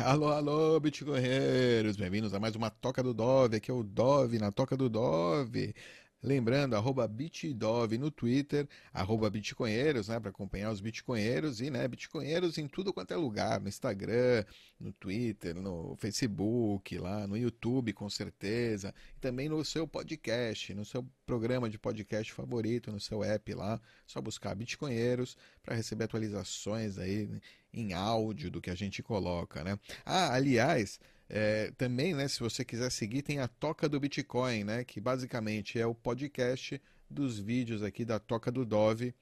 Alô, alô, bitcoinheiros, bem-vindos a mais uma Toca do Dove, aqui é o Dove na Toca do Dove. Lembrando, arroba bitdove no Twitter, arroba bitcoinheiros, né, para acompanhar os bitcoinheiros e, né, bitcoinheiros em tudo quanto é lugar, no Instagram, no Twitter, no Facebook, lá no YouTube, com certeza, e também no seu podcast, no seu programa de podcast favorito, no seu app lá, só buscar bitcoinheiros para receber atualizações aí em áudio do que a gente coloca, né? Ah, aliás, é, também, né, se você quiser seguir, tem a Toca do Bitcoin, né, que basicamente é o podcast dos vídeos aqui da Toca do Dove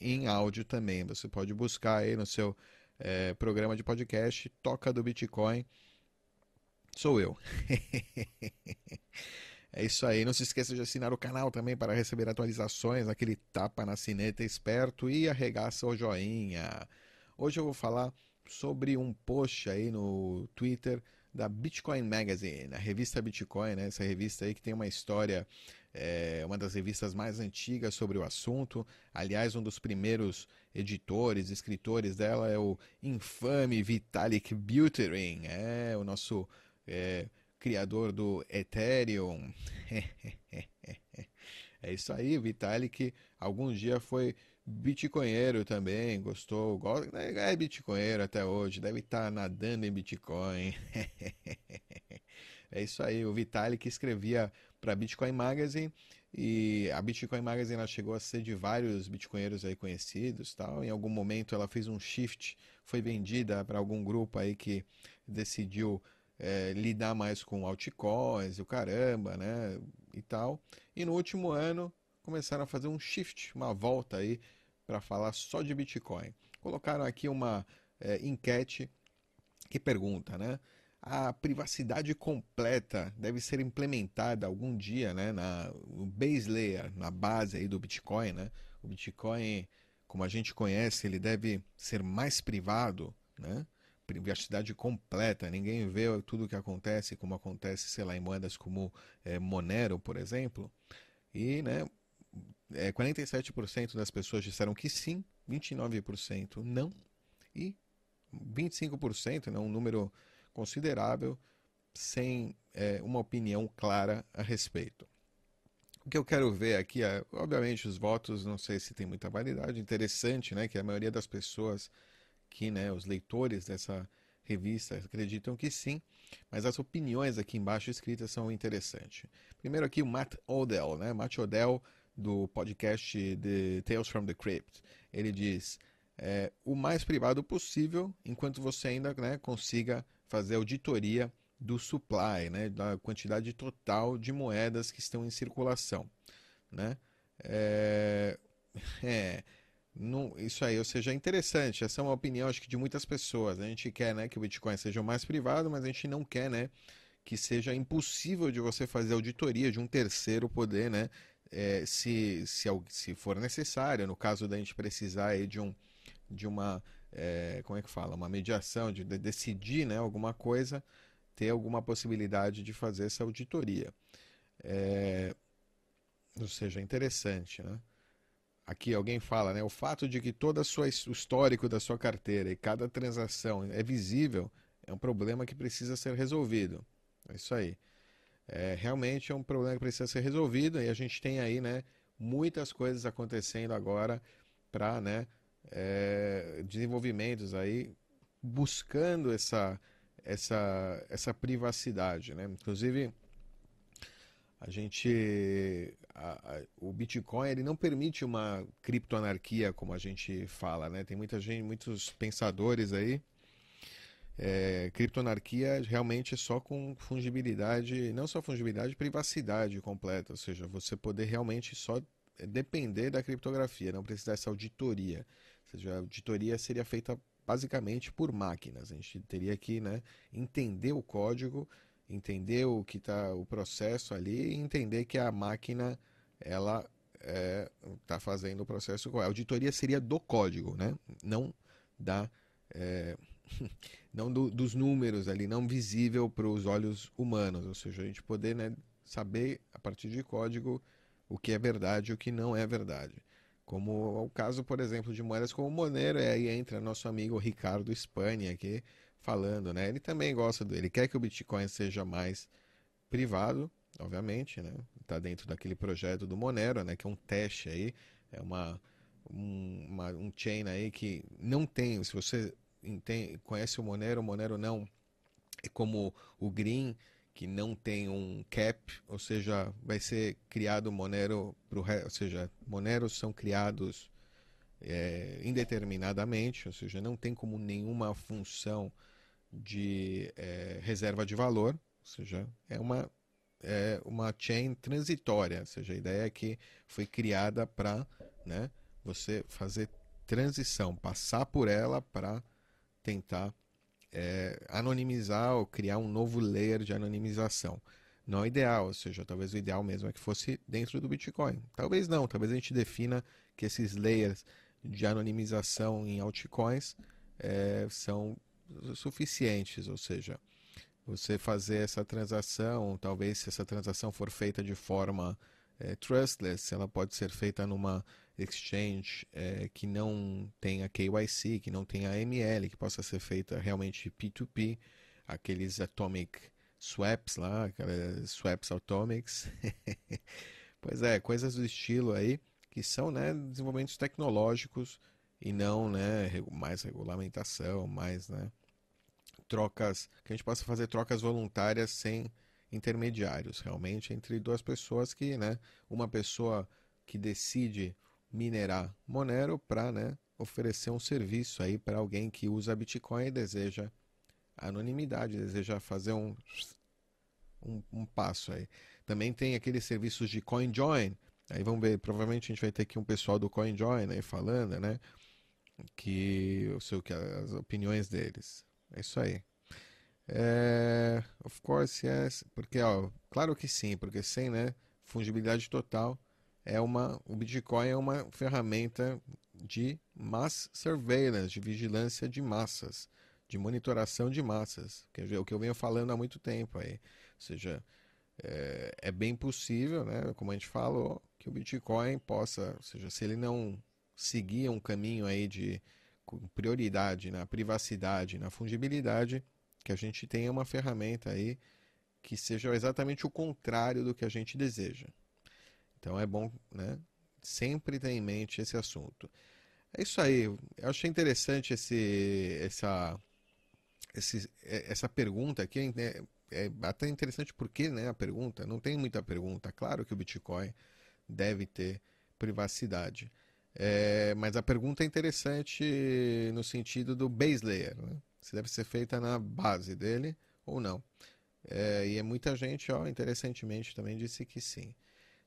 em áudio também. Você pode buscar aí no seu é, programa de podcast Toca do Bitcoin. Sou eu. é isso aí. Não se esqueça de assinar o canal também para receber atualizações, aquele tapa na sineta esperto e arregaça o joinha. Hoje eu vou falar sobre um post aí no Twitter da Bitcoin Magazine, a revista Bitcoin, né? essa revista aí que tem uma história, é, uma das revistas mais antigas sobre o assunto. Aliás, um dos primeiros editores, escritores dela é o infame Vitalik Buterin, é o nosso é, criador do Ethereum. é isso aí, Vitalik algum dia foi bitcoinheiro também, gostou, gosta, é bitcoinheiro até hoje, deve estar tá nadando em Bitcoin. é isso aí, o Vitalik escrevia para Bitcoin Magazine e a Bitcoin Magazine ela chegou a ser de vários bitcoinheiros aí conhecidos, tal. Em algum momento ela fez um shift, foi vendida para algum grupo aí que decidiu é, lidar mais com altcoins o caramba, né, e tal. E no último ano começaram a fazer um shift, uma volta aí para falar só de Bitcoin. Colocaram aqui uma é, enquete que pergunta, né? A privacidade completa deve ser implementada algum dia, né, na no base layer, na base aí do Bitcoin, né? O Bitcoin, como a gente conhece, ele deve ser mais privado, né? privacidade completa, ninguém vê tudo o que acontece, como acontece, sei lá, em moedas como é, Monero, por exemplo. E, né, é, 47% das pessoas disseram que sim, 29% não, e 25%, né, um número considerável, sem é, uma opinião clara a respeito. O que eu quero ver aqui, é, obviamente, os votos, não sei se tem muita validade, interessante, né, que a maioria das pessoas que, né, os leitores dessa revista acreditam que sim, mas as opiniões aqui embaixo escritas são interessantes. Primeiro aqui o Matt Odell, né, Matt Odell do podcast The Tales from the Crypt. Ele diz: é, o mais privado possível, enquanto você ainda né, consiga fazer auditoria do supply, né, da quantidade total de moedas que estão em circulação. Né? É, é, não, isso aí, ou seja, é interessante. Essa é uma opinião, acho que, de muitas pessoas. A gente quer né, que o Bitcoin seja o mais privado, mas a gente não quer né, que seja impossível de você fazer auditoria de um terceiro poder né, é, se, se, se for necessário, no caso da gente precisar de, um, de uma, é, como é que fala, uma mediação, de, de, decidir né, alguma coisa, ter alguma possibilidade de fazer essa auditoria. É, ou seja, interessante, né? Aqui alguém fala, né? O fato de que todo o histórico da sua carteira e cada transação é visível é um problema que precisa ser resolvido. É isso aí é, realmente é um problema que precisa ser resolvido e a gente tem aí né, muitas coisas acontecendo agora para né, é, desenvolvimentos aí buscando essa, essa, essa privacidade. Né? Inclusive, a gente a, a, o Bitcoin ele não permite uma criptoanarquia como a gente fala, né? Tem muita gente, muitos pensadores aí é, criptonarquia realmente é só com fungibilidade, não só fungibilidade, privacidade completa, ou seja, você poder realmente só depender da criptografia, não precisar dessa auditoria. Ou seja, a auditoria seria feita basicamente por máquinas. A gente teria que né, entender o código, entender o que está o processo ali e entender que a máquina ela está é, tá fazendo o processo. A auditoria seria do código, né? não da é, não do, dos números ali, não visível para os olhos humanos, ou seja, a gente poder né, saber a partir de código o que é verdade e o que não é verdade. Como é o caso, por exemplo, de moedas como Monero, e aí entra nosso amigo Ricardo Espanha, que falando, né? Ele também gosta, ele quer que o Bitcoin seja mais privado, obviamente, né? Está dentro daquele projeto do Monero, né? Que é um teste aí, é uma um, uma, um chain aí que não tem, se você entende, conhece o Monero, o Monero não é como o Green, que não tem um cap, ou seja, vai ser criado Monero, pro, ou seja, Moneros são criados é, indeterminadamente, ou seja, não tem como nenhuma função de é, reserva de valor, ou seja, é uma, é uma chain transitória, ou seja, a ideia é que foi criada para né, você fazer transição, passar por ela para tentar é, anonimizar ou criar um novo layer de anonimização. Não é ideal, ou seja, talvez o ideal mesmo é que fosse dentro do Bitcoin. Talvez não, talvez a gente defina que esses layers de anonimização em altcoins é, são suficientes, ou seja, você fazer essa transação, talvez se essa transação for feita de forma é, trustless, ela pode ser feita numa exchange é, que não tenha KYC, que não tenha AML, que possa ser feita realmente P2P, aqueles atomic swaps lá, aquelas swaps atomics. pois é, coisas do estilo aí, que são né, desenvolvimentos tecnológicos e não né, mais regulamentação, mais né, trocas, que a gente possa fazer trocas voluntárias sem intermediários, realmente entre duas pessoas que, né, uma pessoa que decide minerar Monero para, né, oferecer um serviço aí para alguém que usa Bitcoin e deseja anonimidade, deseja fazer um, um, um passo aí. Também tem aqueles serviços de CoinJoin. Aí vamos ver, provavelmente a gente vai ter aqui um pessoal do CoinJoin aí falando, né? Que eu sei o que as opiniões deles. É isso aí. É, of course, yes. Porque, ó, claro que sim, porque sem, né, fungibilidade total é uma, o Bitcoin é uma ferramenta de mass surveillance, de vigilância de massas, de monitoração de massas, que é o que eu venho falando há muito tempo aí. Ou seja, é, é bem possível, né, como a gente falou, que o Bitcoin possa, ou seja, se ele não seguir um caminho aí de prioridade na privacidade, na fungibilidade, que a gente tenha uma ferramenta aí que seja exatamente o contrário do que a gente deseja. Então é bom, né? Sempre ter em mente esse assunto. É isso aí. Eu achei interessante esse, essa, esse, é, essa pergunta aqui. É, é até interessante porque né, a pergunta, não tem muita pergunta. Claro que o Bitcoin deve ter privacidade. É, mas a pergunta é interessante no sentido do base layer. Né? Se deve ser feita na base dele ou não. É, e é muita gente, ó, interessantemente, também disse que sim.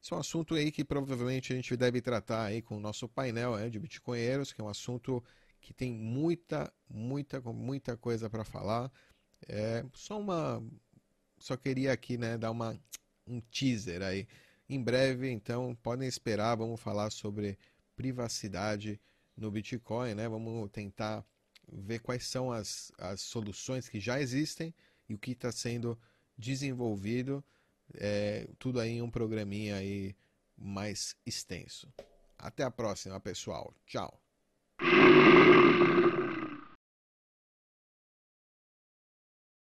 Esse é um assunto aí que provavelmente a gente deve tratar aí com o nosso painel né, de bitcoinheiros, que é um assunto que tem muita, muita, muita coisa para falar. É, só uma, só queria aqui, né, dar uma um teaser aí. Em breve, então, podem esperar, vamos falar sobre privacidade no Bitcoin, né? Vamos tentar ver quais são as, as soluções que já existem e o que está sendo desenvolvido é, tudo aí em um programinha aí mais extenso. Até a próxima, pessoal. Tchau.